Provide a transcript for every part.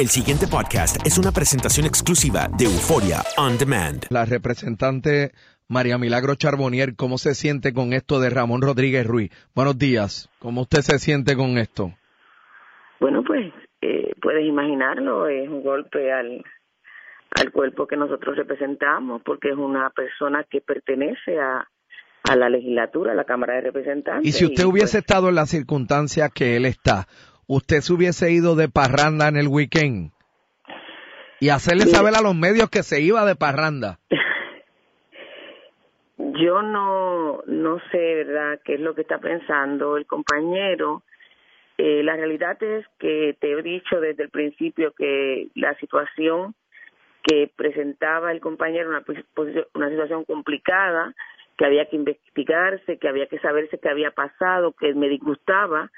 El siguiente podcast es una presentación exclusiva de Euforia On Demand. La representante María Milagro Charbonier, ¿cómo se siente con esto de Ramón Rodríguez Ruiz? Buenos días. ¿Cómo usted se siente con esto? Bueno, pues eh, puedes imaginarlo, es un golpe al, al cuerpo que nosotros representamos, porque es una persona que pertenece a, a la legislatura, a la Cámara de Representantes. Y si usted pues, hubiese estado en las circunstancias que él está, ¿usted se hubiese ido de parranda en el weekend? Y hacerle saber a los medios que se iba de parranda. Yo no, no sé, ¿verdad?, qué es lo que está pensando el compañero. Eh, la realidad es que te he dicho desde el principio que la situación que presentaba el compañero una, una situación complicada, que había que investigarse, que había que saberse qué había pasado, que me disgustaba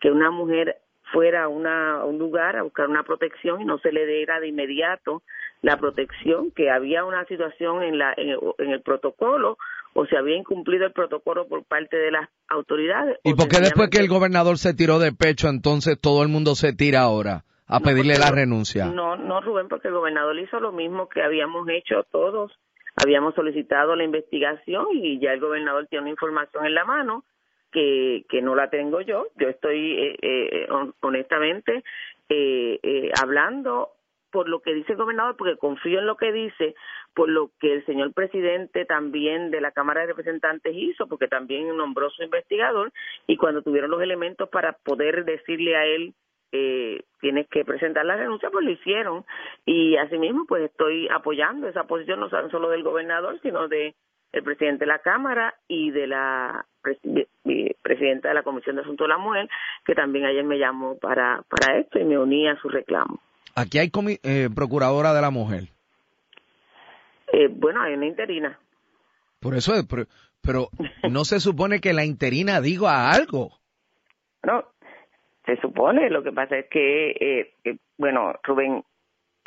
que una mujer fuera a, una, a un lugar a buscar una protección y no se le diera de inmediato la protección, que había una situación en, la, en, el, en el protocolo o se había incumplido el protocolo por parte de las autoridades. ¿Y por qué después que el gobernador se tiró de pecho, entonces todo el mundo se tira ahora a pedirle porque la renuncia? No, no, Rubén, porque el gobernador hizo lo mismo que habíamos hecho todos. Habíamos solicitado la investigación y ya el gobernador tiene una información en la mano que, que no la tengo yo. Yo estoy, eh, eh, hon- honestamente, eh, eh, hablando por lo que dice el gobernador, porque confío en lo que dice, por lo que el señor presidente también de la Cámara de Representantes hizo, porque también nombró su investigador, y cuando tuvieron los elementos para poder decirle a él eh, tienes que presentar la renuncia, pues lo hicieron. Y asimismo, pues estoy apoyando esa posición no solo del gobernador, sino de el presidente de la Cámara y de la presi- presidenta de la Comisión de Asuntos de la Mujer, que también ayer me llamó para, para esto y me uní a su reclamo. Aquí hay comi- eh, procuradora de la mujer. Eh, bueno, hay una interina. Por eso, es, pero, pero no se supone que la interina diga algo. No, se supone, lo que pasa es que, eh, eh, bueno, Rubén,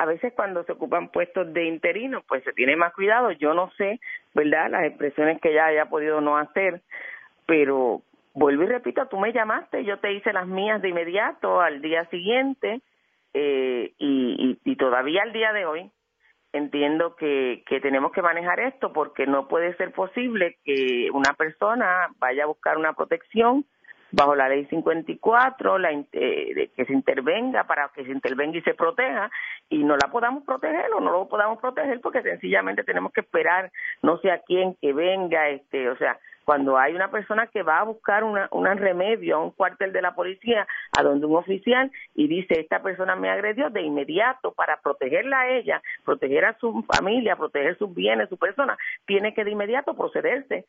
a veces cuando se ocupan puestos de interino, pues se tiene más cuidado. Yo no sé, ¿verdad?, las expresiones que ella haya podido no hacer, pero vuelvo y repito, tú me llamaste, yo te hice las mías de inmediato al día siguiente eh, y, y, y todavía al día de hoy entiendo que, que tenemos que manejar esto porque no puede ser posible que una persona vaya a buscar una protección bajo la ley 54, la, eh, que se intervenga para que se intervenga y se proteja y no la podamos proteger o no lo podamos proteger porque sencillamente tenemos que esperar no sé a quién que venga, este, o sea, cuando hay una persona que va a buscar una, un remedio a un cuartel de la policía, a donde un oficial, y dice, esta persona me agredió, de inmediato, para protegerla a ella, proteger a su familia, proteger sus bienes, su persona, tiene que de inmediato procederse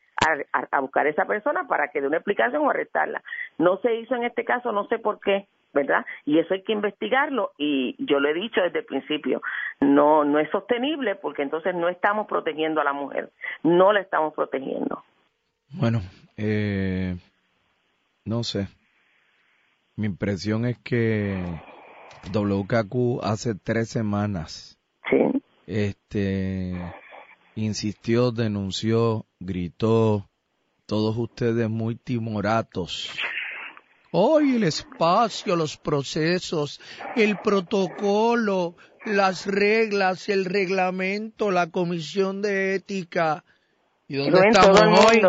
a, buscar a esa persona para que dé una explicación o arrestarla. No se hizo en este caso, no sé por qué, ¿verdad? Y eso hay que investigarlo y yo lo he dicho desde el principio, no no es sostenible porque entonces no estamos protegiendo a la mujer, no la estamos protegiendo. Bueno, eh, no sé. Mi impresión es que WKQ hace tres semanas este, insistió, denunció, gritó, todos ustedes muy timoratos. Hoy el espacio, los procesos, el protocolo, las reglas, el reglamento, la comisión de ética. ¿Y dónde estamos hoy?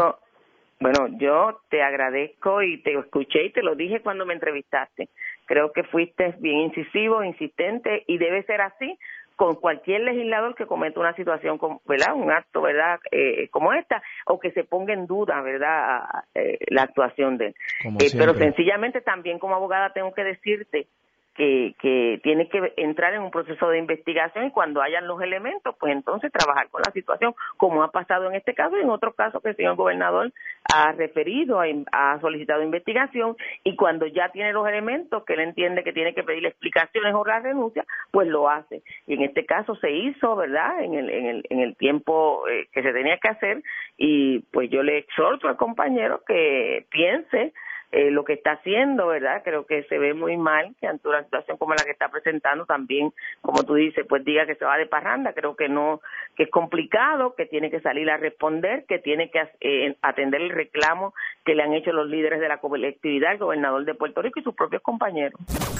Bueno, yo te agradezco y te escuché y te lo dije cuando me entrevistaste. Creo que fuiste bien incisivo, insistente y debe ser así con cualquier legislador que cometa una situación, ¿verdad? Un acto, ¿verdad? Eh, como esta, o que se ponga en duda, ¿verdad? Eh, la actuación de él. Eh, pero sencillamente también como abogada tengo que decirte que, que tiene que entrar en un proceso de investigación y cuando hayan los elementos, pues entonces trabajar con la situación, como ha pasado en este caso y en otros casos que el señor gobernador ha referido, ha solicitado investigación y cuando ya tiene los elementos que él entiende que tiene que pedir explicaciones o la renuncia, pues lo hace. Y en este caso se hizo, ¿verdad?, en el, en el, en el tiempo eh, que se tenía que hacer y pues yo le exhorto al compañero que piense eh, lo que está haciendo, ¿verdad? Creo que se ve muy mal que ante una situación como la que está presentando también, como tú dices, pues diga que se va de parranda. Creo que no, que es complicado, que tiene que salir a responder, que tiene que eh, atender el reclamo que le han hecho los líderes de la colectividad, el gobernador de Puerto Rico y sus propios compañeros.